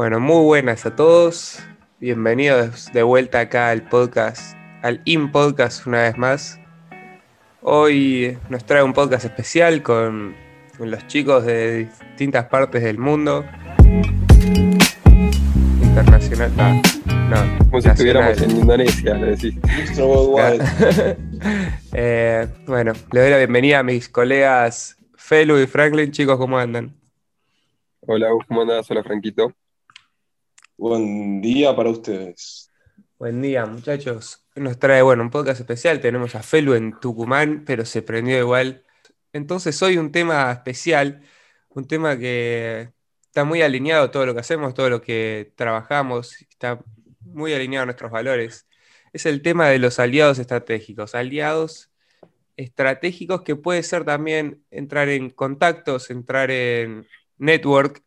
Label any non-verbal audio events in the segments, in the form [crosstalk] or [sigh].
Bueno, muy buenas a todos. Bienvenidos de vuelta acá al podcast, al In Podcast una vez más. Hoy nos trae un podcast especial con, con los chicos de distintas partes del mundo. Internacional. ah, no, Como si nacional. estuviéramos en Indonesia, le decís. [laughs] Eh, bueno, le doy la bienvenida a mis colegas Felu y Franklin. Chicos, ¿cómo andan? Hola, ¿cómo andás? Hola, Franquito. Buen día para ustedes. Buen día, muchachos. Nos trae, bueno, un podcast especial. Tenemos a Felu en Tucumán, pero se prendió igual. Entonces, hoy un tema especial, un tema que está muy alineado a todo lo que hacemos, todo lo que trabajamos, está muy alineado a nuestros valores. Es el tema de los aliados estratégicos. Aliados estratégicos que puede ser también entrar en contactos, entrar en network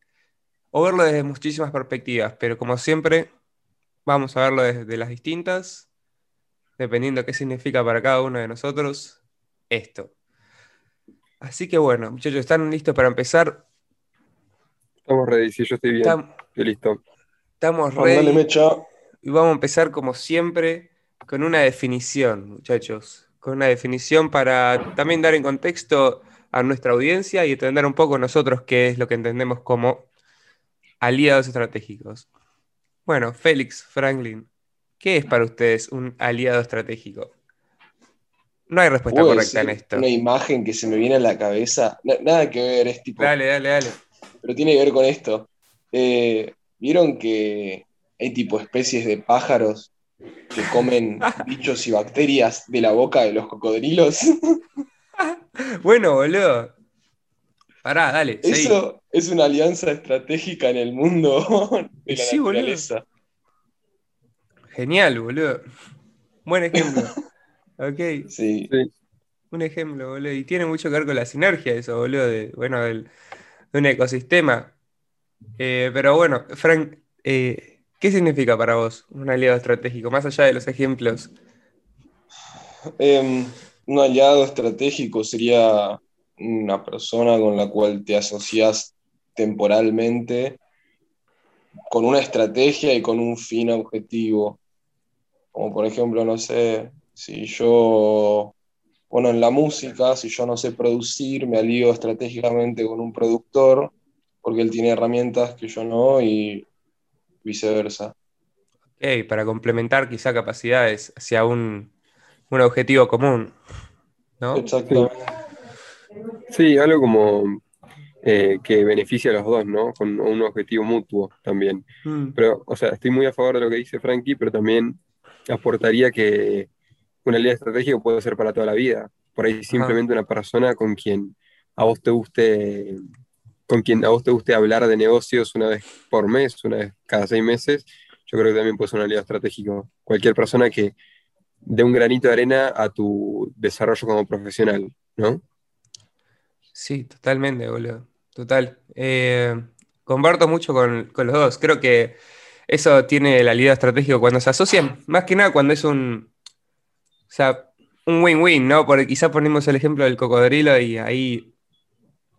o verlo desde muchísimas perspectivas, pero como siempre, vamos a verlo desde las distintas, dependiendo qué significa para cada uno de nosotros esto. Así que bueno, muchachos, ¿están listos para empezar? Estamos ready, sí, yo estoy bien. Estam- Estoy listo. Estamos ready mecha. y vamos a empezar como siempre con una definición, muchachos, con una definición para también dar en contexto a nuestra audiencia y entender un poco nosotros qué es lo que entendemos como aliados estratégicos. Bueno, Félix, Franklin, ¿qué es para ustedes un aliado estratégico? No hay respuesta ¿Puedo correcta en esto. Una imagen que se me viene a la cabeza. Na- nada que ver, es tipo. Dale, dale, dale. Pero tiene que ver con esto. Eh, ¿Vieron que hay tipo especies de pájaros que comen [laughs] bichos y bacterias de la boca de los cocodrilos? [laughs] Bueno, boludo. Pará, dale. seguí. Eso es una alianza estratégica en el mundo [laughs] de la Sí, boludo. Genial, boludo. Buen ejemplo. [laughs] Ok. Sí. Un ejemplo, boludo. Y tiene mucho que ver con la sinergia eso, boludo, de, bueno, del- de un ecosistema. Eh, pero bueno, Frank, eh, ¿qué significa para vos un aliado estratégico? Más allá de los ejemplos. Em, un aliado estratégico sería una persona con la cual te asocias temporalmente con una estrategia y con un fin objetivo. Como por ejemplo, no sé, si yo, bueno, en la música, si yo no sé producir, me alío estratégicamente con un productor porque él tiene herramientas que yo no y viceversa. Ok, para complementar quizá capacidades hacia un, un objetivo común. ¿no? Exactamente. Sí, algo como eh, que beneficia a los dos, ¿no? Con un objetivo mutuo también. Mm, Pero, o sea, estoy muy a favor de lo que dice Frankie, pero también aportaría que una alianza estratégica puede ser para toda la vida. Por ahí simplemente una persona con quien a vos te guste, con quien a vos te guste hablar de negocios una vez por mes, una vez cada seis meses, yo creo que también puede ser un aliado estratégico. Cualquier persona que dé un granito de arena a tu desarrollo como profesional, ¿no? Sí, totalmente, boludo. Total. Eh, comparto mucho con, con los dos. Creo que eso tiene el aliado estratégico cuando se asocian, más que nada cuando es un, o sea, un win-win, ¿no? Porque quizá ponemos el ejemplo del cocodrilo y ahí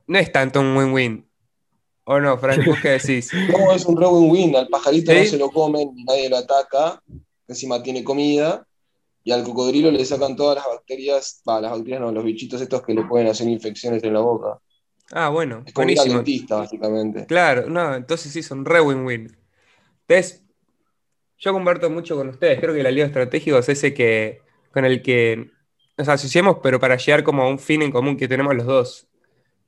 no es tanto un win-win. ¿O no, Frank? ¿Vos qué decís? [laughs] No, es un re win-win. Al pajarito ¿Sí? no se lo comen, nadie lo ataca, encima tiene comida, y al cocodrilo le sacan todas las bacterias, va, las bacterias no, los bichitos estos que le pueden hacer infecciones en la boca. Ah, bueno, Es como buenísimo. dentista, básicamente. Claro, no, entonces sí, son re win-win. Entonces, yo comparto mucho con ustedes. Creo que el aliado estratégico es ese que, con el que nos asociamos, pero para llegar como a un fin en común que tenemos los dos.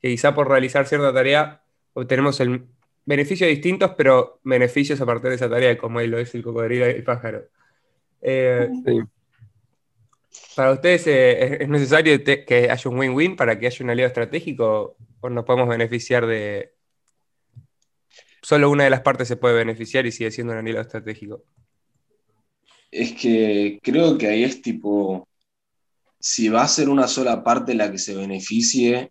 Que quizá por realizar cierta tarea obtenemos el beneficios distintos, pero beneficios a partir de esa tarea, como él lo es el cocodrilo y el pájaro. Eh, Sí. ¿Para ustedes eh, es- es necesario que haya un win-win para que haya un aliado estratégico o nos podemos beneficiar de... Solo una de las partes se puede beneficiar y sigue siendo un aliado estratégico. Es que creo que ahí es tipo, si va a ser una sola parte la que se beneficie,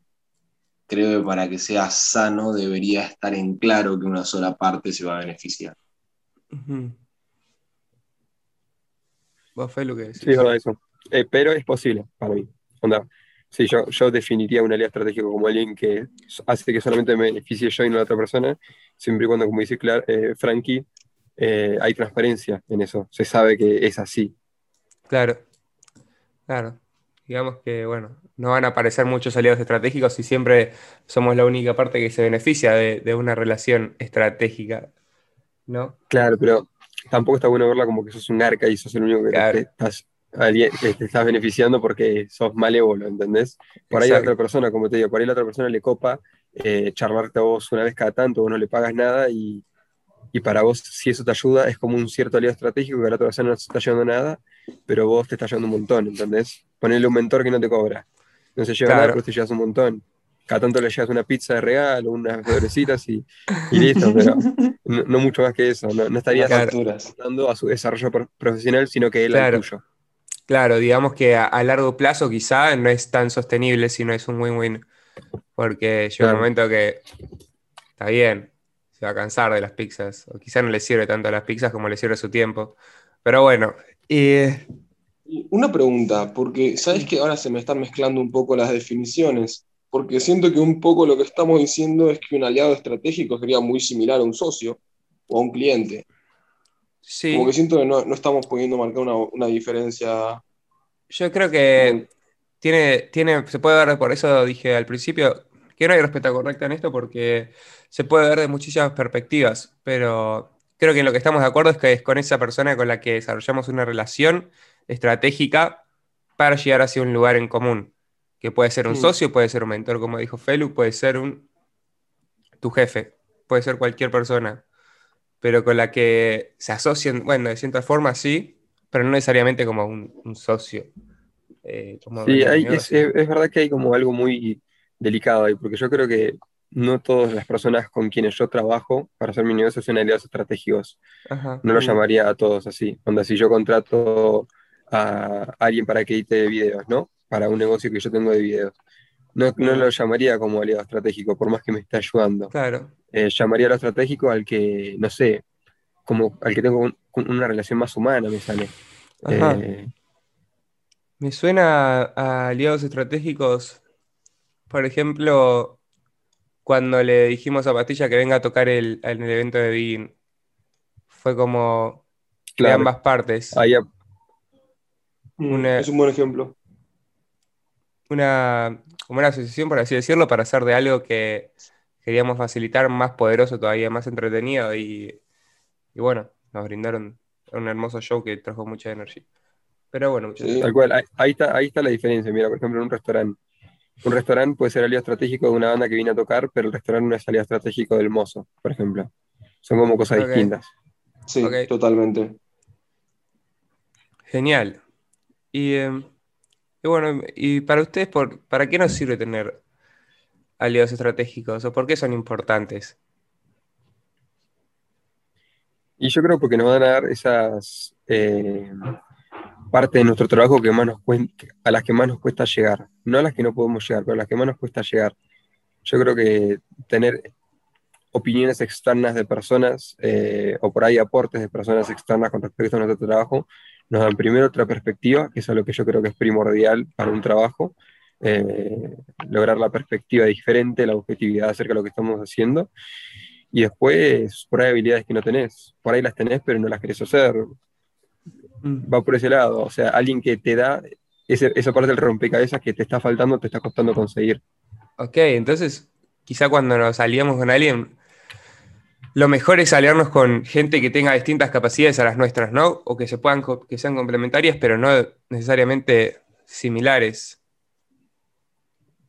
creo que para que sea sano debería estar en claro que una sola parte se va a beneficiar. Ujú. ¿Vos, Felu, qué decís? Sí, eso. Eh, pero es posible para mí. Onda, Sí, yo, yo definiría un aliado estratégico como alguien que hace que solamente me beneficie yo y no la otra persona, siempre y cuando, como dice Clar, eh, Frankie, eh, hay transparencia en eso, se sabe que es así. Claro, claro. Digamos que, bueno, no van a aparecer muchos aliados estratégicos y siempre somos la única parte que se beneficia de, una relación estratégica, ¿no? Claro, pero tampoco está bueno verla como que sos un arca y sos el único que te, estás, te estás beneficiando porque sos malévolo, ¿entendés? Por ahí a otra persona, como te digo, por ahí la otra persona le copa eh, charlarte a vos una vez cada tanto, vos no le pagas nada y, y para vos, si eso te ayuda, es como un cierto aliado estratégico que a la otra persona no te está ayudando nada, pero vos te está ayudando un montón, ¿entendés? Ponerle un mentor que no te cobra. No se lleva nada, pero te llevas un montón. Cada tanto le llevas una pizza de regalo, unas florecitas y, y, listo, pero [laughs] no, mucho más que eso. No, no estarías dando a su desarrollo profesional, sino que él claro. tuyo. Claro, digamos que a, largo plazo quizá no es tan sostenible si no es un win-win. Porque llega un momento que está bien, se va a cansar de las pizzas. O quizá no le sirve tanto a las pizzas como le sirve su tiempo. Pero bueno. Una pregunta, porque sabes que ahora se me están mezclando un poco las definiciones. Porque siento que un poco lo que estamos diciendo es que un aliado estratégico sería muy similar a un socio o a un cliente. Sí. Como que siento que no, estamos pudiendo marcar una, diferencia. Yo creo que tiene, tiene, se puede ver, por eso dije al principio, que no hay respuesta correcta en esto porque se puede ver de muchísimas perspectivas, pero creo que lo que estamos de acuerdo es que es con esa persona con la que desarrollamos una relación estratégica para llegar hacia un lugar en común, que puede ser un mm. socio, puede ser un mentor, como dijo Felu, puede ser un tu jefe, puede ser cualquier persona, pero con la que se asocian, bueno, de cierta forma sí, pero no necesariamente como un, socio. Eh, sí, es, es, verdad que hay como algo muy delicado ahí, porque yo creo que no todas las personas con quienes yo trabajo para hacer mi negocio son aliados estratégicos. no lo llamaría a todos así. Onda, si yo contrato a alguien para que edite videos, ¿no? Para un negocio que yo tengo de videos. No, no lo llamaría como aliado estratégico, por más que me esté ayudando. Claro. Eh, llamaría a lo estratégico al que, no sé, como al que tengo una relación más humana, me sale. Eh, me suena a aliados estratégicos por ejemplo, cuando le dijimos a Pastilla que venga a tocar el, el evento de Begin, fue como de ambas partes. Mm, es un buen ejemplo. Una, como una asociación, por así decirlo, para hacer de algo que queríamos facilitar más poderoso, todavía más entretenido y, bueno, nos brindaron un hermoso show que trajo mucha energía. Pero bueno, Tal cual, ahí, está, ahí está la diferencia. Mira, por ejemplo, en un restaurante un restaurante puede ser aliado estratégico de una banda que viene a tocar, pero el restaurante no es aliado estratégico del mozo, por ejemplo. Son como cosas distintas. Sí, totalmente. Genial. Em, y, bueno, y para ustedes, por, ¿para qué nos sirve tener aliados estratégicos o por qué son importantes? Y yo creo porque nos van a dar esas eh, parte de nuestro trabajo que más nos a las que más nos cuesta llegar. No a las que no podemos llegar, pero a las que más nos cuesta llegar. Yo creo que tener opiniones externas de personas eh, o por ahí aportes de personas externas con respecto a nuestro trabajo nos dan primero otra perspectiva, que es lo que yo creo que es primordial para un trabajo, eh, lograr la perspectiva diferente, la objetividad acerca de lo que estamos haciendo. Y después, por ahí habilidades que no tenés, por ahí las tenés, pero no las querés hacer. Mm. va por ese lado. O sea, alguien que te da esa parte del rompecabezas que te está faltando, te está costando conseguir. Ok, entonces quizá cuando nos aliamos con alguien, lo mejor es aliarnos con gente que tenga distintas capacidades a las nuestras, ¿no? O que, se puedan, que sean complementarias, pero no necesariamente similares.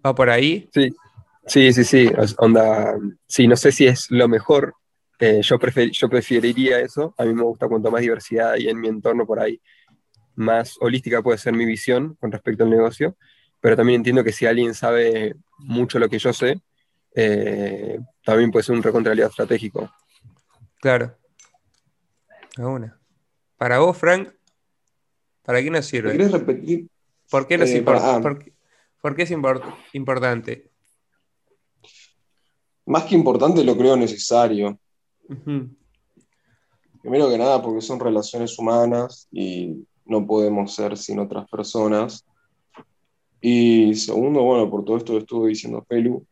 ¿Va por ahí? Sí, sí, sí, sí. Onda, sí, no sé si es lo mejor, eh, yo, yo preferiría eso. A mí me gusta cuanto más diversidad hay en mi entorno por ahí, más holística puede ser mi visión con respecto al negocio. Pero también entiendo que si alguien sabe mucho lo que yo sé, eh, también puede ser un recontraliado estratégico. Claro. Una. Para vos, Frank, ¿para qué nos sirve? ¿Quieres repetir? ¿Por qué, nos eh, importa? ¿Por, qué es importante? Más que importante, lo creo necesario. Primero que nada, porque son relaciones humanas y no podemos ser sin otras personas. Y segundo, bueno, por todo esto que estuvo diciendo Pelu,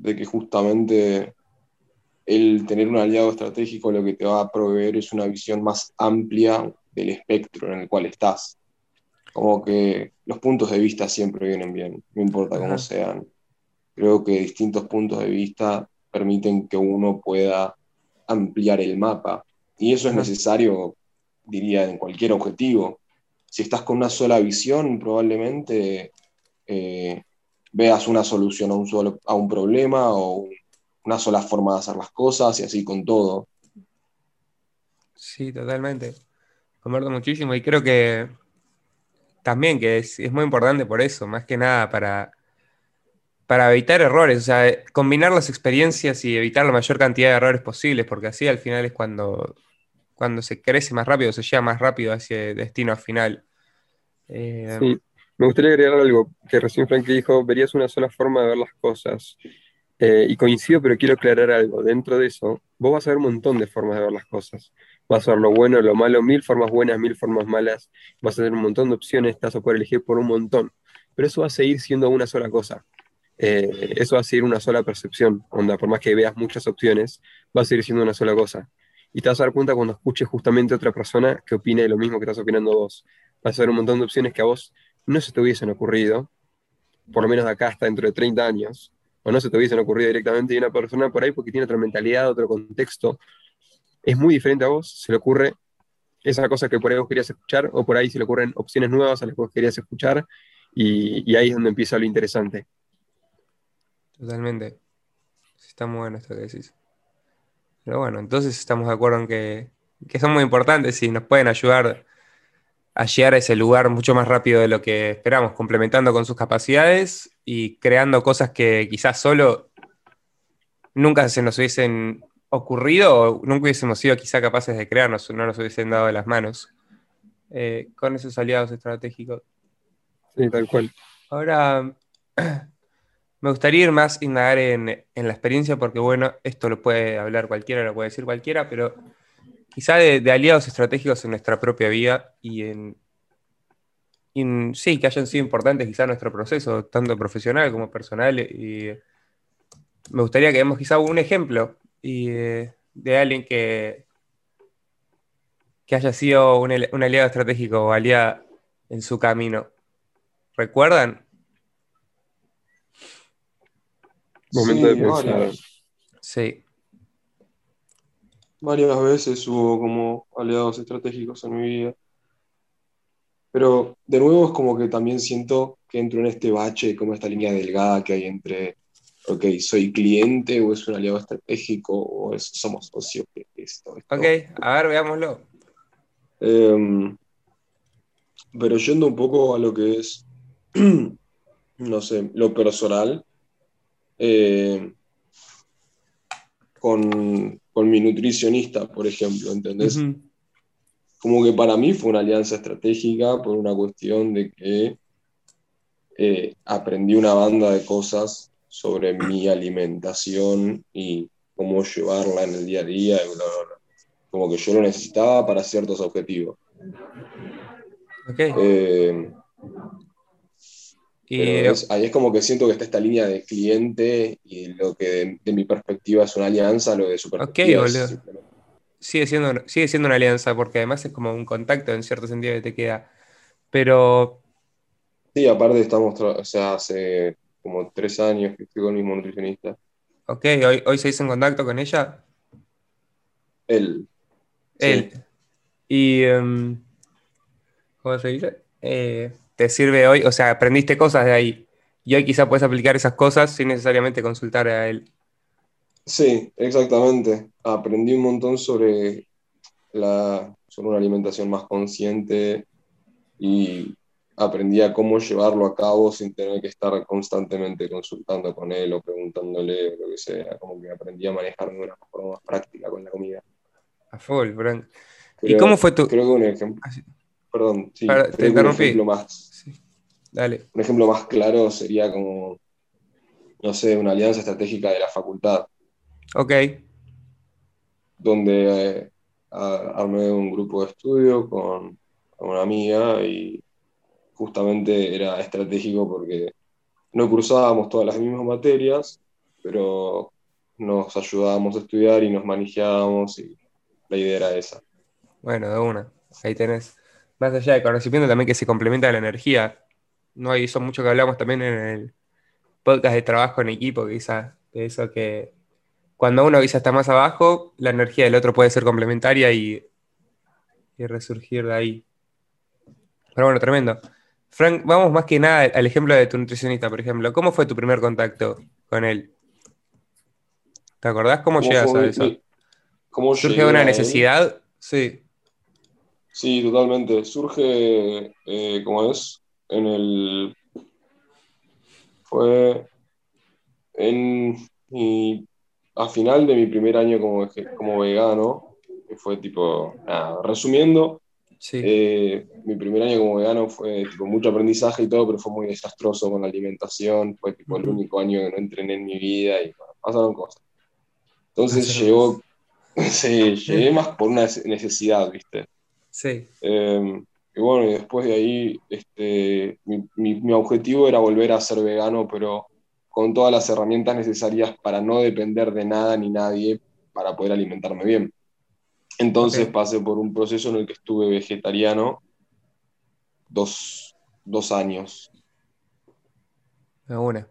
de que justamente el tener un aliado estratégico lo que te va a proveer es una visión más amplia del espectro en el cual estás. Como que los puntos de vista siempre vienen bien, no importa cómo sean. Creo que distintos puntos de vista permiten que uno pueda ampliar el mapa. Y eso es necesario, diría, en cualquier objetivo. Si estás con una sola visión, probablemente eh, veas una solución a un, solo, a un problema o una sola forma de hacer las cosas y así con todo. Sí, totalmente. Converto muchísimo y creo que también que es, muy importante por eso, más que nada para, para evitar errores, o sea, combinar las experiencias y evitar la mayor cantidad de errores posibles, porque así al final es cuando, cuando se crece más rápido, se llega más rápido hacia el destino final. Eh, sí, me gustaría agregar algo que recién Frank dijo, verías una sola forma de ver las cosas. Eh, y coincido, pero quiero aclarar algo. Dentro de eso, vos vas a ver un montón de formas de ver las cosas. Vas a ver lo bueno, lo malo, mil formas buenas, mil formas malas. Vas a tener un montón de opciones, vas a poder elegir por un montón. Pero eso va a seguir siendo una sola cosa. Eh, eso va a seguir una sola percepción. Onda, por más que veas muchas opciones, va a seguir siendo una sola cosa. Y te vas a dar cuenta cuando escuches justamente a otra persona que opine lo mismo que estás opinando vos. Vas a ver un montón de opciones que a vos no se te hubiesen ocurrido, por lo menos de acá hasta dentro de 30 años, o no se te hubiesen ocurrido directamente, y una persona por ahí, porque tiene otra mentalidad, otro contexto, es muy diferente a vos, se le ocurre esa cosa que por ahí vos querías escuchar, o por ahí se le ocurren opciones nuevas a las que vos querías escuchar, y, ahí es donde empieza lo interesante. Totalmente. Está muy bueno esto que decís. Pero bueno, entonces estamos de acuerdo en que, que son muy importantes y nos pueden ayudar a llegar a ese lugar mucho más rápido de lo que esperamos, complementando con sus capacidades y creando cosas que quizás solo nunca se nos hubiesen ocurrido o nunca hubiésemos sido quizá capaces de crearnos, no nos hubiesen dado de las manos eh, con esos aliados estratégicos. Sí, tal cual. Ahora, [clears throat] me gustaría ir más indagar en, en la experiencia porque, bueno, esto lo puede hablar cualquiera, lo puede decir cualquiera, pero quizá de, aliados estratégicos en nuestra propia vida y en, sí, que hayan sido importantes quizá en nuestro proceso, tanto profesional como personal. Y me gustaría que demos quizá un ejemplo y, eh, de alguien que, que haya sido un, aliado estratégico o aliada en su camino. ¿Recuerdan? Momento de pensar. Sí varias veces hubo como aliados estratégicos en mi vida. Pero de nuevo es como que también siento que entro en este bache, como esta línea delgada que hay entre, ok, soy cliente o es un aliado estratégico o somos socios. Esto, Ok, a ver, veámoslo. Em, pero yendo un poco a lo que es, [clears throat] no sé, lo personal, eh, con, con mi nutricionista, por ejemplo, ¿entendés? Como que para mí fue una alianza estratégica por una cuestión de que eh, aprendí una banda de cosas sobre mi alimentación y cómo llevarla en el día a día, como que yo lo necesitaba para ciertos objetivos. Okay. Eh, y ahí es como que siento que está esta línea de cliente y lo que de, mi perspectiva es una alianza, lo de su perspectiva. Sigue siendo, sigue siendo una alianza porque además es como un contacto en cierto sentido que te queda. Pero. Sí, aparte estamos, o sea, hace como tres años que estoy con el mismo nutricionista. Ok, ¿hoy, hoy se hizo en contacto con ella? Él. Él. Y. Em, ¿Cómo se dice? Eh, te sirve hoy, o sea, aprendiste cosas de ahí y hoy quizá puedes aplicar esas cosas sin necesariamente consultar a él. Sí, exactamente. Aprendí un montón sobre, la, sobre una alimentación más consciente y aprendí a cómo llevarlo a cabo sin tener que estar constantemente consultando con él o preguntándole o lo que sea. Como que aprendí a manejarme de una forma más práctica con la comida. A full, Frank. ¿Y cómo fue tu...? Creo que un ejemplo... Ah, Perdón, sí. te Un ejemplo, más, Dale. un ejemplo más claro sería como, no sé, una alianza estratégica de la facultad. Ok. Donde eh, armé un grupo de estudio con, una amiga y justamente era estratégico porque no cruzábamos todas las mismas materias, pero nos ayudábamos a estudiar y nos manejábamos y la idea era esa. Bueno, de una, ahí tenés. Más allá de conocimiento también que se complementa la energía. No hay eso mucho que hablamos también en el podcast de trabajo en equipo, quizás, de eso que cuando uno quizás está más abajo, la energía del otro puede ser complementaria y, y resurgir de ahí. Pero bueno, tremendo. Frank, vamos más que nada al ejemplo de tu nutricionista, por ejemplo. ¿Cómo fue tu primer contacto con él? ¿Te acordás cómo, llegas a eso? ¿Surge una necesidad? Sí. Sí, totalmente. Surge, eh, ¿cómo es? En el. Fue. En. a final de mi primer año como, como vegano, que fue tipo. resumiendo, eh, mi primer año como vegano fue tipo, mucho aprendizaje y todo, pero fue muy desastroso con la alimentación. Fue tipo, el único año que no entrené en mi vida y pasaron cosas. Entonces llegó, [laughs] sí, llegué más por una necesidad, ¿viste? Sí. Em, y bueno, y después de ahí, este, mi, mi, objetivo era volver a ser vegano, pero con todas las herramientas necesarias para no depender de nada ni nadie para poder alimentarme bien. Entonces pasé por un proceso en el que estuve vegetariano dos, dos años. Una.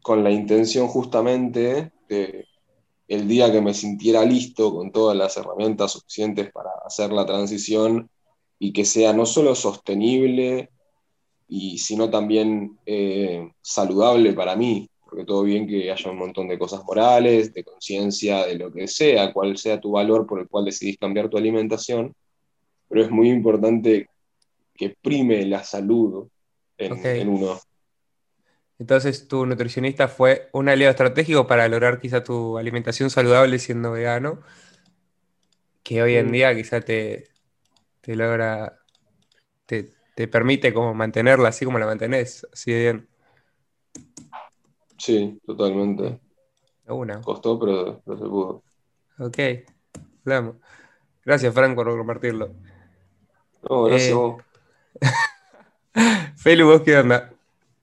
Con la intención justamente de el día que me sintiera listo con todas las herramientas suficientes para hacer la transición y que sea no solo sostenible, y, sino también eh, saludable para mí, porque todo bien que haya un montón de cosas morales, de conciencia, de lo que sea, cuál sea tu valor por el cual decidís cambiar tu alimentación, pero es muy importante que prime la salud en uno. Entonces, tu nutricionista fue un aliado estratégico para lograr quizá tu alimentación saludable siendo vegano, que hoy en mm. día quizá te, te logra, te, permite como mantenerla así como la mantenés, así de bien. Sí, totalmente. Una. Costó, pero, se pudo. Ok, hablamos. Gracias, Frank, por compartirlo. No, gracias eh, [laughs] Felu, ¿vos qué onda?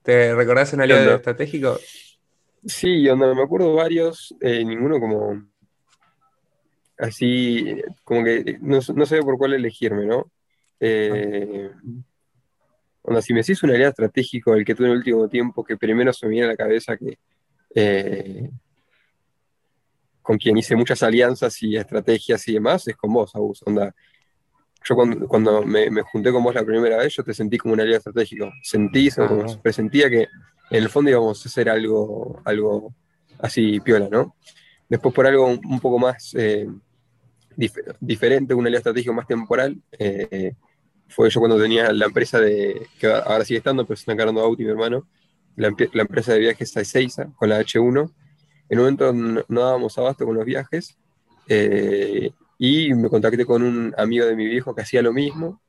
¿Te recordás un aliado estratégico? Sí, onda, me acuerdo varios, eh, ninguno como así, como que no, no sé por cuál elegirme, ¿no? Eh, onda, si me decís un aliado estratégico, el que tuve en el último tiempo, que primero se me viene a la cabeza que eh, con quien hice muchas alianzas y estrategias y demás, es con vos, Agus. Onda, yo cuando, me, junté con vos la primera vez, yo te sentí como un aliado estratégico. Sentí, como presentía que en el fondo íbamos a hacer algo, algo así piola, ¿no? Después por algo un, poco más eh, diferente, un aliado estratégico más temporal, eh, fue yo cuando tenía la empresa de, que ahora sigue estando, pero se está encargando Auti, mi hermano, la, empresa de viajes Ezeiza, con la H1. En un momento no, no dábamos abasto con los viajes, eh, y me contacté con un amigo de mi viejo que hacía lo mismo.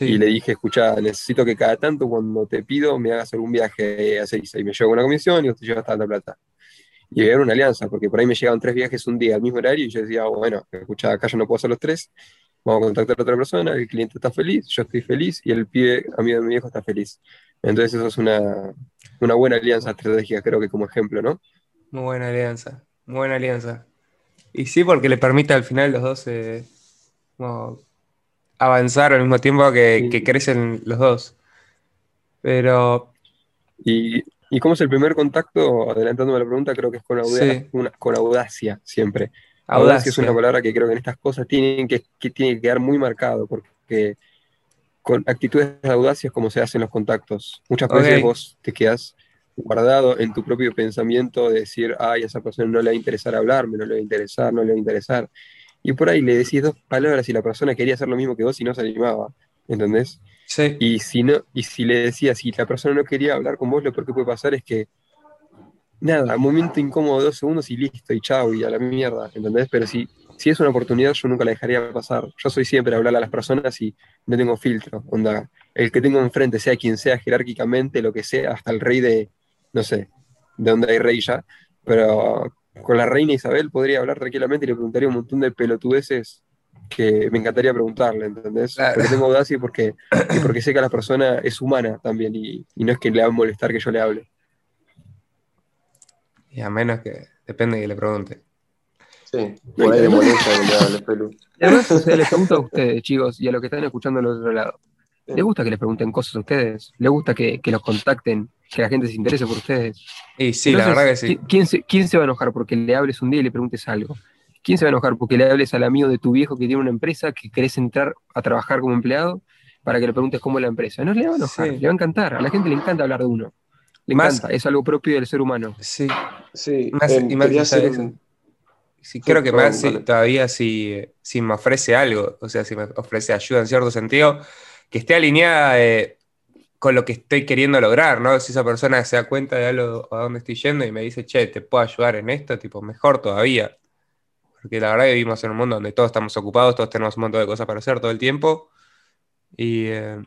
Y le dije, escucha, necesito que cada tanto cuando te pido me hagas algún viaje a seis. Y me llevo una comisión y usted lleva tanta plata. Y era una alianza, porque por ahí me llegaban tres viajes un día al mismo horario y yo decía, bueno, escucha, acá yo no puedo hacer los tres, vamos a contactar a otra persona, el cliente está feliz, yo estoy feliz y el pibe, amigo de mi viejo, está feliz. Entonces eso es una, una buena alianza estratégica, creo que como ejemplo, ¿no? Muy buena alianza, muy buena alianza. Y sí, porque le permite al final los dos eh, avanzar al mismo tiempo que, crecen los dos. Pero. Y, y, cómo es el primer contacto? Adelantándome la pregunta, creo que es con audacia, con audacia siempre. Audacia. es una palabra que creo que en estas cosas tienen que, que, tiene que quedar muy marcado, porque con actitudes de audacia es como se hacen los contactos. Muchas veces vos te quedas guardado en tu propio pensamiento de decir, ay, a esa persona no le va a interesar hablarme, no le va a interesar, no le va a interesar. Y por ahí le decís dos palabras y la persona quería hacer lo mismo que vos y no se animaba, ¿entendés? Sí. Y si, no, y si le decías, si la persona no quería hablar con vos, lo peor que puede pasar es que, nada, momento incómodo, dos segundos y listo, y chao, y a la mierda, ¿entendés? Pero si, si es una oportunidad, yo nunca la dejaría pasar. Yo soy siempre a hablar a las personas y no tengo filtro, onda. El que tengo enfrente, sea quien sea jerárquicamente, lo que sea, hasta el rey de, no sé, de dónde hay rey ya, pero con la reina Isabel podría hablar tranquilamente y le preguntaría un montón de pelotudeces que me encantaría preguntarle, ¿entendés? Porque tengo audacia y porque, y porque sé que la persona es humana también y, no es que le va a molestar que yo le hable. Y a menos que depende que le pregunte. Sí, por ahí le molesta que le hable, Pelu. Y además, les pregunto a ustedes, chicos, y a los que están escuchando al otro lado. ¿Les gusta que les pregunten cosas a ustedes? ¿Les gusta que, los contacten? ¿Que la gente se interese por ustedes? Y sí, la verdad que sí. ¿quién se, ¿Quién se va a enojar porque le hables un día y le preguntes algo? ¿Quién se va a enojar porque le hables al amigo de tu viejo que tiene una empresa que querés entrar a trabajar como empleado para que le preguntes cómo es la empresa? No le va a enojar, le va a encantar. A la gente le encanta hablar de uno. Le encanta, es algo propio del ser humano. Sí, sí. Más, em, y más sí, creo que más todavía si, si me ofrece algo, o sea, si me ofrece ayuda en cierto sentido, que esté alineada eh, con lo que estoy queriendo lograr, ¿no? Si esa persona se da cuenta de algo a dónde estoy yendo y me dice, che, te puedo ayudar en esto, tipo, mejor todavía porque la verdad que vivimos en un mundo donde todos estamos ocupados, todos tenemos un montón de cosas para hacer todo el tiempo, y eh,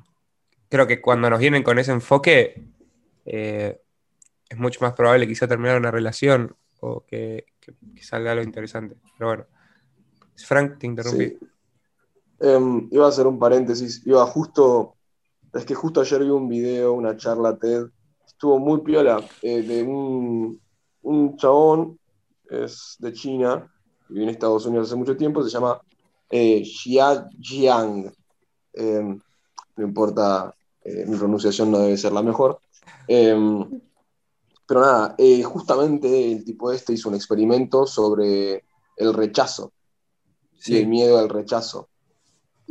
creo que cuando nos vienen con ese enfoque, eh, es mucho más probable quizá terminar una relación o que, salga algo interesante. Pero bueno, Frank, te interrumpí. Em, iba a hacer un paréntesis, iba justo, es que justo ayer vi un video, una charla TED, estuvo muy piola, eh, de un, un chabón, es de China, vivió en Estados Unidos hace mucho tiempo, se llama eh, Xia Jiang. Em, no importa, eh, mi pronunciación no debe ser la mejor. Em, pero nada, eh, justamente el tipo este hizo un experimento sobre el rechazo y el miedo al rechazo.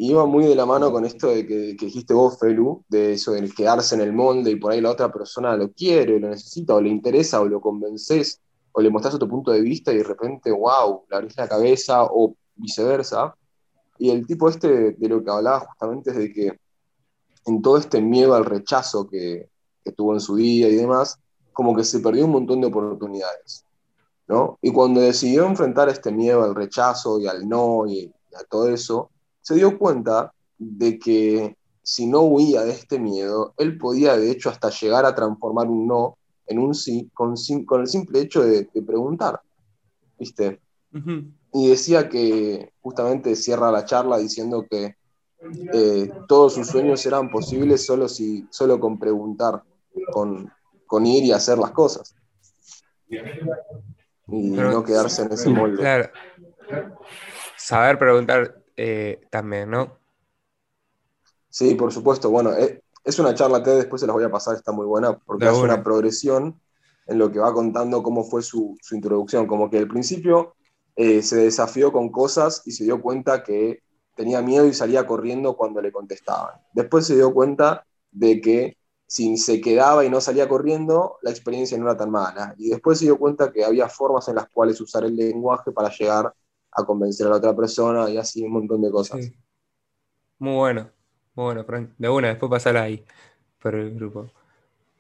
Y iba muy de la mano con esto de que, que, dijiste vos, Felu, de eso de quedarse en el molde y por ahí la otra persona lo quiere, lo necesita, o le interesa, o lo convences o le mostrás otro punto de vista y de repente, wow, le abrís la cabeza o viceversa. Y el tipo este de lo que hablaba justamente es de que en todo este miedo al rechazo que, que tuvo en su vida y demás, como que se perdió un montón de oportunidades. ¿no? Y cuando decidió enfrentar este miedo al rechazo y al no y, a todo eso, se dio cuenta de que si no huía de este miedo, él podía de hecho hasta llegar a transformar un no en un sí con, con el simple hecho de, preguntar, ¿viste? Y decía que justamente cierra la charla diciendo que eh, todos sus sueños eran posibles solo, si, solo con preguntar, con, con ir y hacer las cosas. Y no quedarse en ese molde. Claro. Saber preguntar eh, también, ¿no? Sí, por supuesto. Bueno, eh, es una charla que después se las voy a pasar, está muy buena, porque es una progresión en lo que va contando cómo fue su, introducción. Como que al principio eh, se desafió con cosas y se dio cuenta que tenía miedo y salía corriendo cuando le contestaban. Después se dio cuenta de que si se quedaba y no salía corriendo, la experiencia no era tan mala. Y después se dio cuenta que había formas en las cuales usar el lenguaje para llegar a convencer a la otra persona y así un montón de cosas. Muy bueno. Bueno, Frank, de una, después pasará ahí por el grupo.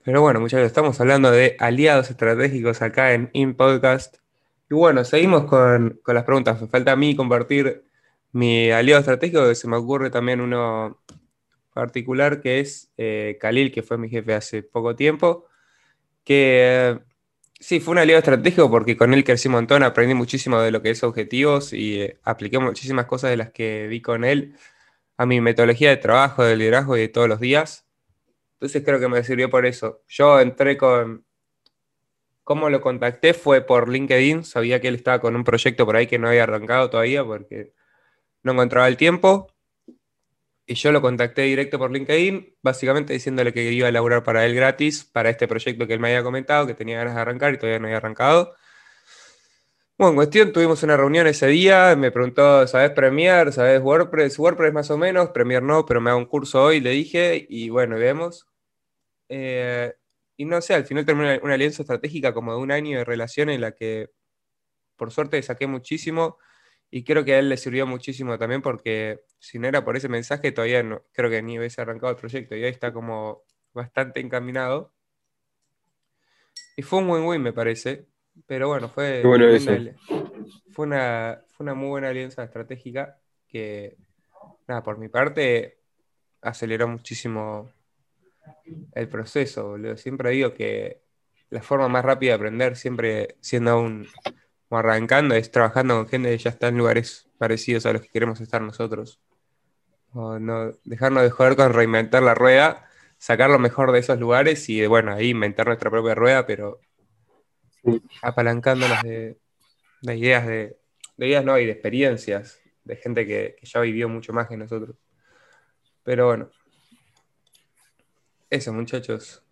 Pero bueno, muchachos, estamos hablando de aliados estratégicos acá en InPodcast. Y bueno, seguimos con, las preguntas. Me falta a mí compartir mi aliado estratégico, que se me ocurre también uno particular, que es eh, Khalil, que fue mi jefe hace poco tiempo. Que sí, fue un aliado estratégico porque con él crecí un montón, aprendí muchísimo de lo que es objetivos y eh, apliqué muchísimas cosas de las que vi con él a mi metodología de trabajo, de liderazgo y de todos los días. Entonces creo que me sirvió por eso. Yo entré con... ¿Cómo lo contacté? Fue por LinkedIn. Sabía que él estaba con un proyecto por ahí que no había arrancado todavía porque no encontraba el tiempo. Y yo lo contacté directo por LinkedIn, básicamente diciéndole que iba a elaborar para él gratis, para este proyecto que él me había comentado, que tenía ganas de arrancar y todavía no había arrancado. Bueno, en cuestión, tuvimos una reunión ese día, me preguntó, ¿sabes Premiere? ¿Sabes WordPress? WordPress más o menos, Premiere no, pero me hago un curso hoy, le dije, y bueno, vemos. Eh, y no sé, al final terminó una, alianza estratégica como de un año de relación en la que, por suerte, saqué muchísimo y creo que a él le sirvió muchísimo también porque si no era por ese mensaje, todavía no, creo que ni hubiese arrancado el proyecto y ahí está como bastante encaminado. Y fue un win-win, me parece. Pero bueno, fue, fue, una, fue una muy buena alianza estratégica que, nada, por mi parte, aceleró muchísimo el proceso. Siempre digo que la forma más rápida de aprender, siempre siendo aún arrancando es trabajando con gente que ya está en lugares parecidos a los que queremos estar nosotros. O no, dejarnos de joder con reinventar la rueda, sacar lo mejor de esos lugares y bueno, ahí inventar nuestra propia rueda, pero apalancándonos de, ideas, de, ideas no, y de experiencias, de gente que, que ya vivió mucho más que nosotros. Pero bueno, eso muchachos.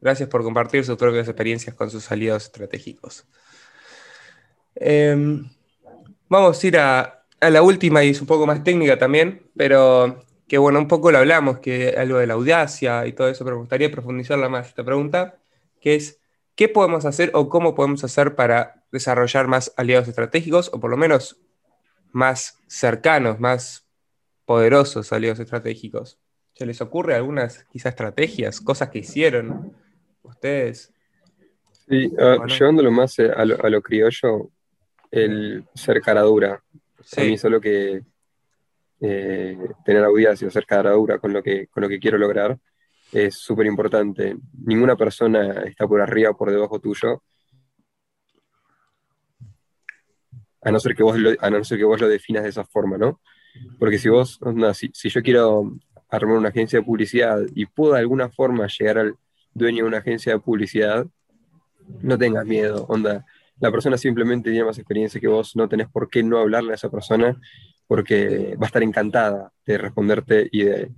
Gracias por compartir sus propias experiencias con sus aliados estratégicos. Em, vamos a ir a, la última y es un poco más técnica también, pero que bueno, un poco lo hablamos, que algo de la audacia y todo eso, pero me gustaría profundizarla más esta pregunta, que es, ¿qué podemos hacer o cómo podemos hacer para desarrollar más aliados estratégicos o por lo menos más cercanos, más poderosos aliados estratégicos? ¿Se les ocurre algunas quizás estrategias, cosas que hicieron ustedes? Sí, ah, llevándolo más eh, a lo, criollo, el ser cara dura. A mí solo que eh, tener audiencia, ser cara dura con lo que, con lo que quiero lograr es súper importante. Ninguna persona está por arriba o por debajo tuyo. A no, ser que vos lo, a no ser que vos lo definas de esa forma, ¿no? Porque si vos, no, si, si yo quiero armar una agencia de publicidad y puedo de alguna forma llegar al dueño de una agencia de publicidad, no tengas miedo, onda. La persona simplemente tiene más experiencia que vos, no tenés por qué no hablarle a esa persona porque va a estar encantada de responderte y de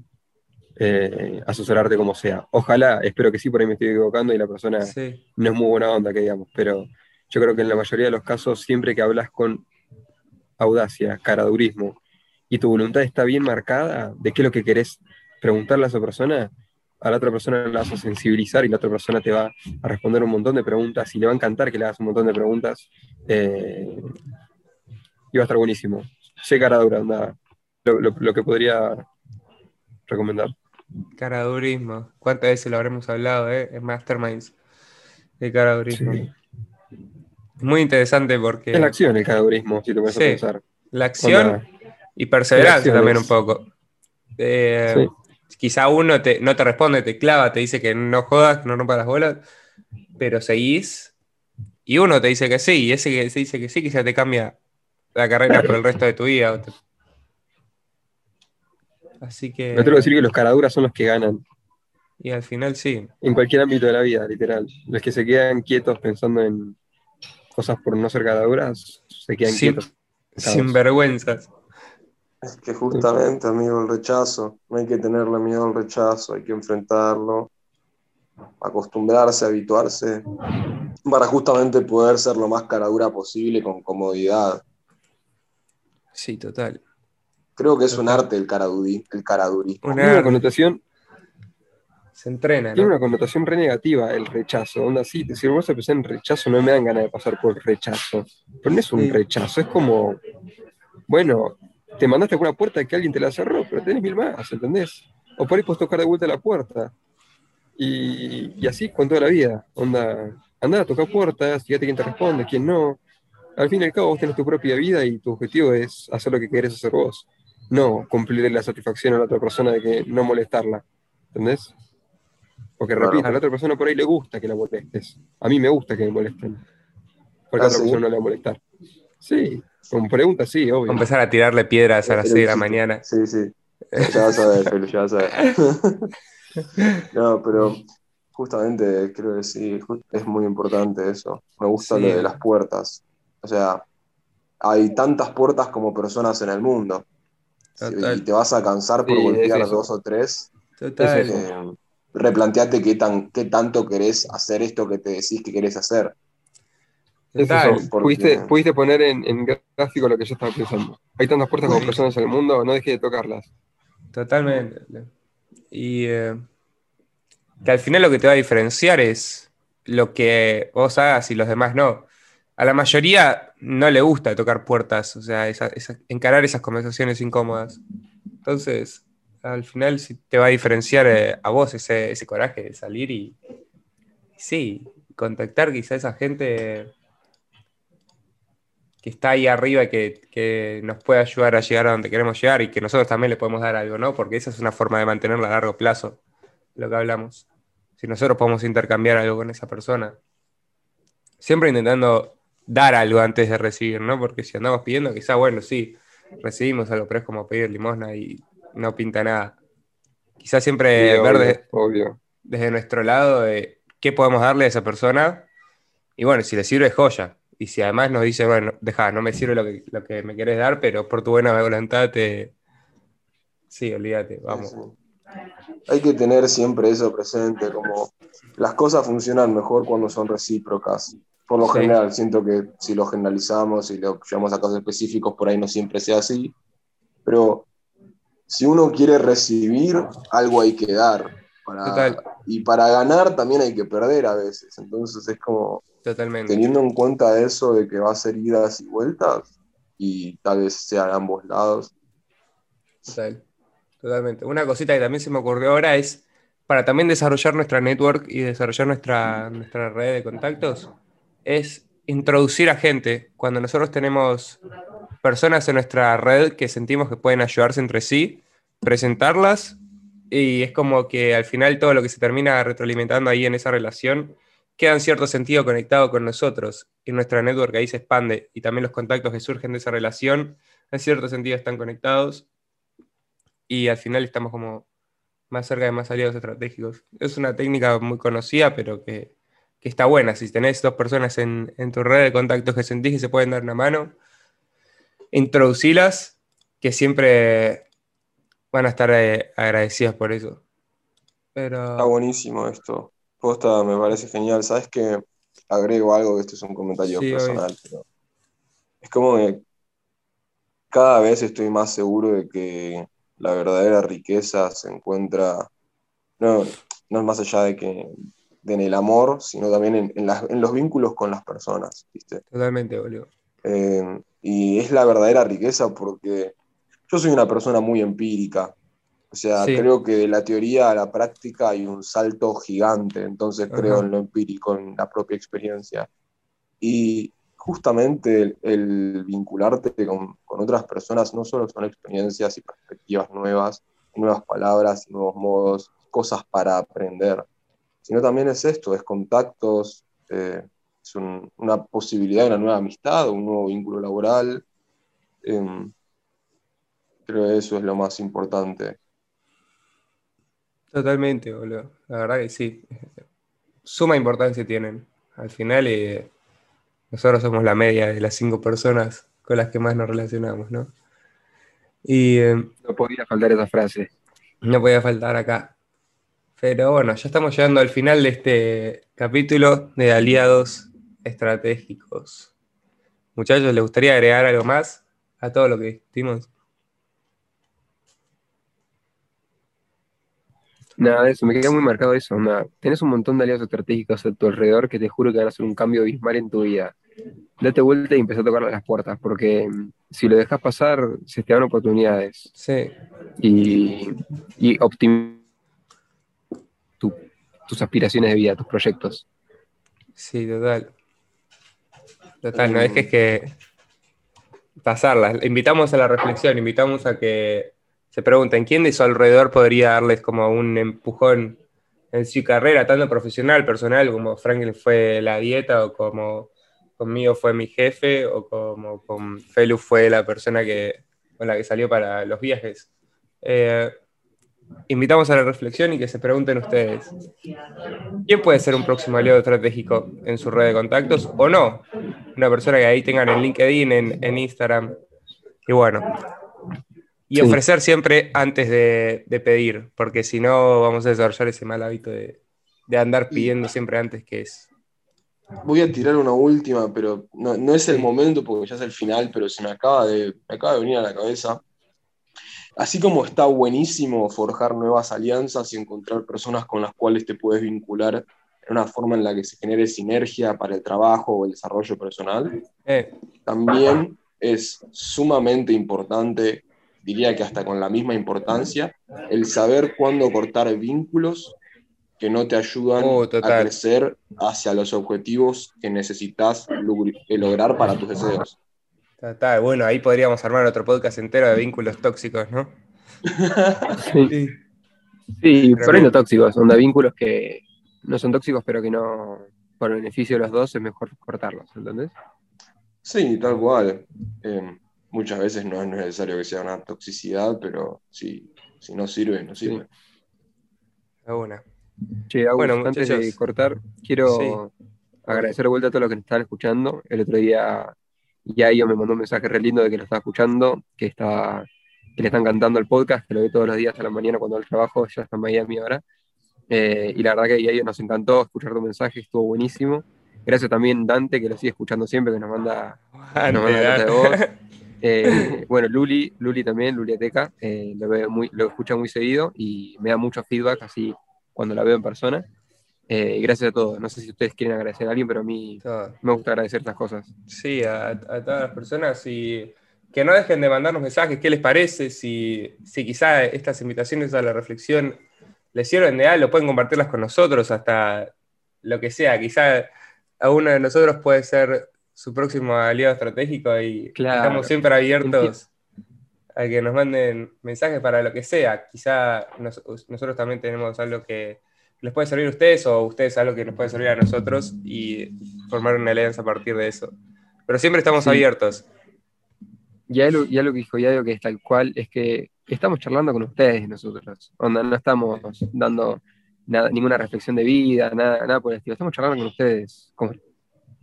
eh, asesorarte como sea. Ojalá, espero que sí, por ahí me estoy equivocando y la persona no es muy buena onda, que digamos, pero yo creo que en la mayoría de los casos, siempre que hablas con audacia, caradurismo, y tu voluntad está bien marcada de qué es lo que querés preguntarle a esa persona, a la otra persona la vas a sensibilizar y la otra persona te va a responder un montón de preguntas y le va a encantar que le hagas un montón de preguntas. Eh, y va a estar buenísimo. Sé cara dura, lo, que podría recomendar. Caradurismo. ¿Cuántas veces lo habremos hablado eh? en Masterminds de caradurismo? Muy interesante porque. Es la acción el caradurismo, si te puedes pensar. La acción y perseverancia también un poco. Eh, quizá uno no te responde, te clava, te dice que no jodas, que no rompas las bolas, pero seguís y uno te dice que sí, y ese que se dice que sí, quizá te cambia la carrera por el resto de tu vida. Así que. No tengo que decir que los caraduras son los que ganan. Y al final sí. En cualquier ámbito de la vida, literal. Los que se quedan quietos pensando en cosas por no ser caraduras, se quedan quietos. Sin vergüenzas. Es que justamente, amigo, el rechazo, no hay que tenerle miedo al rechazo, hay que enfrentarlo, acostumbrarse, habituarse, para justamente poder ser lo más caradura posible con comodidad. Sí, total. Creo que es un arte el caradurí, el caradurismo. Una connotación. Se entrena. Tiene una connotación re negativa el rechazo. Onda, sí, si vos a pensar en rechazo, no me dan ganas de pasar por rechazo. Pero no es un rechazo, es como, bueno, te mandaste por una puerta que alguien te la cerró, pero tenés mil más, ¿entendés? O por ahí puedes tocar de vuelta la puerta. Y, así con toda la vida. Onda, anda a tocar puertas, fíjate quién te responde, quién no. Al fin y al cabo vos tenés tu propia vida y tu objetivo es hacer lo que querés hacer vos. No cumplirle la satisfacción a la otra persona de que no molestarla. ¿Entendés? Porque repito, a la otra persona por ahí le gusta que la molestes. A mí me gusta que me molesten. Porque a la otra persona no le va a molestar. Sí, con preguntas, sí, obvio. Empezar a tirarle piedras a las 6 de la mañana. Sí, sí. Ya vas a ver, ya vas a ver. [laughs] no, pero justamente creo que sí, es muy importante eso. Me gusta lo de las puertas. O sea, hay tantas puertas como personas en el mundo. Y te vas a cansar por golpear dos o tres. Total. Eh, replanteate qué, tan, qué tanto querés hacer esto que te decís que querés hacer. Pudiste, poner en, gráfico lo que yo estaba pensando. Hay tantas puertas como personas en el mundo, no dejes de tocarlas. Totalmente. Y eh, que al final lo que te va a diferenciar es lo que vos hagas y los demás no. A la mayoría no le gusta tocar puertas, o sea, encarar esas conversaciones incómodas. Entonces, al final sí te va a diferenciar eh, a vos ese, coraje de salir y, sí, contactar quizá a esa gente que está ahí arriba y que, nos puede ayudar a llegar a donde queremos llegar y que nosotros también le podemos dar algo, ¿no? Porque esa es una forma de mantenerla a largo plazo, lo que hablamos. Si nosotros podemos intercambiar algo con esa persona, siempre intentando dar algo antes de recibir, ¿no? Porque si andamos pidiendo, quizá, bueno, sí, recibimos algo, pero es como pedir limosna y no pinta nada. Quizás siempre ver desde nuestro lado de qué podemos darle a esa persona. Y bueno, si le sirve, joya. Y si además nos dice, bueno, deja, no me sirve lo que, lo que me querés dar, pero por tu buena voluntad te. Sí, olvídate, vamos. Hay que tener siempre eso presente, como las cosas funcionan mejor cuando son recíprocas. Por lo general, siento que si lo generalizamos y lo llevamos a casos específicos, por ahí no siempre sea así. Pero si uno quiere recibir, algo hay que dar. Y para ganar también hay que perder a veces. Entonces es como Totalmente. teniendo en cuenta eso de que va a ser idas y vueltas y tal vez sean ambos lados. Totalmente. Una cosita que también se me ocurrió ahora es para también desarrollar nuestra network y desarrollar nuestra, nuestra red de contactos, es introducir a gente. Cuando nosotros tenemos personas en nuestra red que sentimos que pueden ayudarse entre sí, presentarlas y es como que al final todo lo que se termina retroalimentando ahí en esa relación queda en cierto sentido conectado con nosotros y nuestra network ahí se expande y también los contactos que surgen de esa relación en cierto sentido están conectados y al final estamos como más cerca de más aliados estratégicos. Es una técnica muy conocida, pero que, está buena. Si tenés dos personas en, tu red de contactos que sentís que se pueden dar una mano, introducílas, que siempre van a estar eh, agradecidas por eso. Pero... Está buenísimo esto. Posta, me parece genial. ¿Sabes que Agrego algo, que esto es un comentario personal, pero es como que cada vez estoy más seguro de que la verdadera riqueza se encuentra, no, no es más allá de que en el amor, sino también en, en, los vínculos con las personas, ¿viste? Totalmente, boludo. Eh, y es la verdadera riqueza porque yo soy una persona muy empírica. O sea, creo que de la teoría a la práctica hay un salto gigante, entonces creo en lo empírico, en la propia experiencia. Y justamente el, vincularte con, con, otras personas no solo son experiencias y perspectivas nuevas, nuevas palabras, nuevos modos, cosas para aprender, sino también es esto, es contactos, eh, es una posibilidad de una nueva amistad, un nuevo vínculo laboral. Eh, Creo que eso es lo más importante. Totalmente, boludo. La verdad que sí. Suma importancia tienen. Al final, eh, nosotros somos la media de las cinco personas con las que más nos relacionamos, ¿no? Y. Eh, no podía faltar esa frase. No podía faltar acá. Pero bueno, ya estamos llegando al final de este capítulo de aliados estratégicos. Muchachos, ¿les gustaría agregar algo más a todo lo que discutimos? Nada de eso, me queda muy marcado eso. Nada. Tenés un montón de aliados estratégicos a tu alrededor que te juro que van a hacer un cambio abismal en tu vida. Date vuelta y empezá a tocar las puertas, porque mm, si lo dejas pasar, se te dan oportunidades. Sí. Y, y tus aspiraciones de vida, tus proyectos. Sí, total. Total, no dejes que pasarlas. Invitamos a la reflexión, invitamos a que se preguntan, ¿quién de su alrededor podría darles como un empujón en su carrera, tanto profesional, personal, como Franklin fue la dieta, o como conmigo fue mi jefe, o como con Felu fue la persona que, con la que salió para los viajes? Eh, invitamos a la reflexión y que se pregunten ustedes, ¿quién puede ser un próximo aliado estratégico en su red de contactos o no? Una persona que ahí tengan en LinkedIn, en, en Instagram. Y bueno, y ofrecer siempre antes de, pedir, porque si no vamos a desarrollar ese mal hábito de, andar pidiendo siempre antes que es. Voy a tirar una última, pero no, es el momento porque ya es el final, pero se me acaba, de, me acaba de venir a la cabeza. Así como está buenísimo forjar nuevas alianzas y encontrar personas con las cuales te puedes vincular en una forma en la que se genere sinergia para el trabajo o el desarrollo personal, eh. también es sumamente importante diría que hasta con la misma importancia, el saber cuándo cortar vínculos que no te ayudan oh, a crecer hacia los objetivos que necesitas eh, lograr para tus deseos. Total, bueno, ahí podríamos armar otro podcast entero de vínculos tóxicos, ¿no? [laughs] sí, sí por ahí no tóxicos, son de vínculos que no son tóxicos, pero que no, por beneficio de los dos, es mejor cortarlos, ¿entendés? Sí, tal cual. Em, muchas veces no es necesario que sea una toxicidad, pero si, si no sirve, no sirve. Una. Che, bueno, antes de cortar, quiero agradecer de vuelta a todos los que nos están escuchando. El otro día ya yo me mandó un mensaje re lindo de que lo estaba escuchando, que, está, que le están cantando el podcast, que lo ve todos los días a la mañana cuando al trabajo, ya está en Miami ahora. Eh, y la verdad que ellos nos encantó escuchar tu mensaje, estuvo buenísimo. Gracias también Dante, que lo sigue escuchando siempre, que nos manda, nos manda de voz. [laughs] Eh, [laughs] bueno, Luli, Luli también, Luli Ateca, eh, lo, veo muy, lo escucha muy seguido y me da mucho feedback así cuando la veo en persona. Eh, gracias a todos. No sé si ustedes quieren agradecer a alguien, pero a mí me gusta agradecer estas cosas. Sí, a, todas las personas y que no dejen de mandarnos mensajes, qué les parece, si, si quizá estas invitaciones a la reflexión les sirven de algo, pueden compartirlas con nosotros hasta lo que sea. Quizá a uno de nosotros puede ser su próximo aliado estratégico y estamos siempre abiertos a que nos manden mensajes para lo que sea. Quizá nosotros también tenemos algo que les puede servir a ustedes o ustedes algo que nos puede servir a nosotros y formar una alianza a partir de eso. Pero siempre estamos abiertos. Ya lo, ya lo que dijo Yadio, que es tal cual, es que estamos charlando con ustedes nosotros. no estamos dando nada, ninguna reflexión de vida, nada, nada por el estilo. Estamos charlando con ustedes.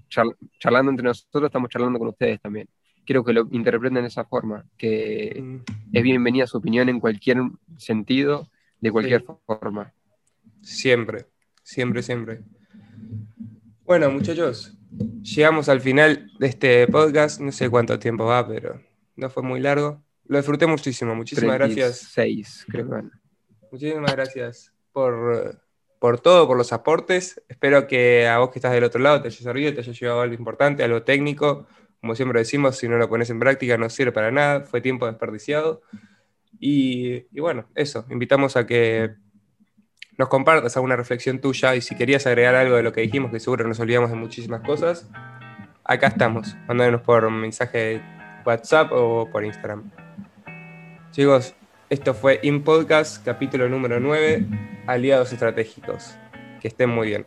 Charlando entre nosotros, estamos charlando con ustedes también. Quiero que lo interpreten de esa forma, que mm. es bienvenida su opinión en cualquier sentido, de cualquier forma. Siempre, siempre, siempre. Bueno, muchachos, llegamos al final de este podcast. No sé cuánto tiempo va, pero no fue muy largo. Lo disfruté muchísimo. Muchísimas gracias. Seis, creo que Muchísimas gracias por por todo, por los aportes. Espero que a vos que estás del otro lado te haya servido, te haya llevado algo importante, algo técnico. Como siempre decimos, si no lo pones en práctica no sirve para nada, fue tiempo desperdiciado. Y, bueno, eso, invitamos a que nos compartas alguna reflexión tuya y si querías agregar algo de lo que dijimos, que seguro nos olvidamos de muchísimas cosas, acá estamos, mándanos por mensaje de WhatsApp o por Instagram. Chicos, esto fue In Podcast, capítulo número 9, Aliados Estratégicos. Que estén muy bien.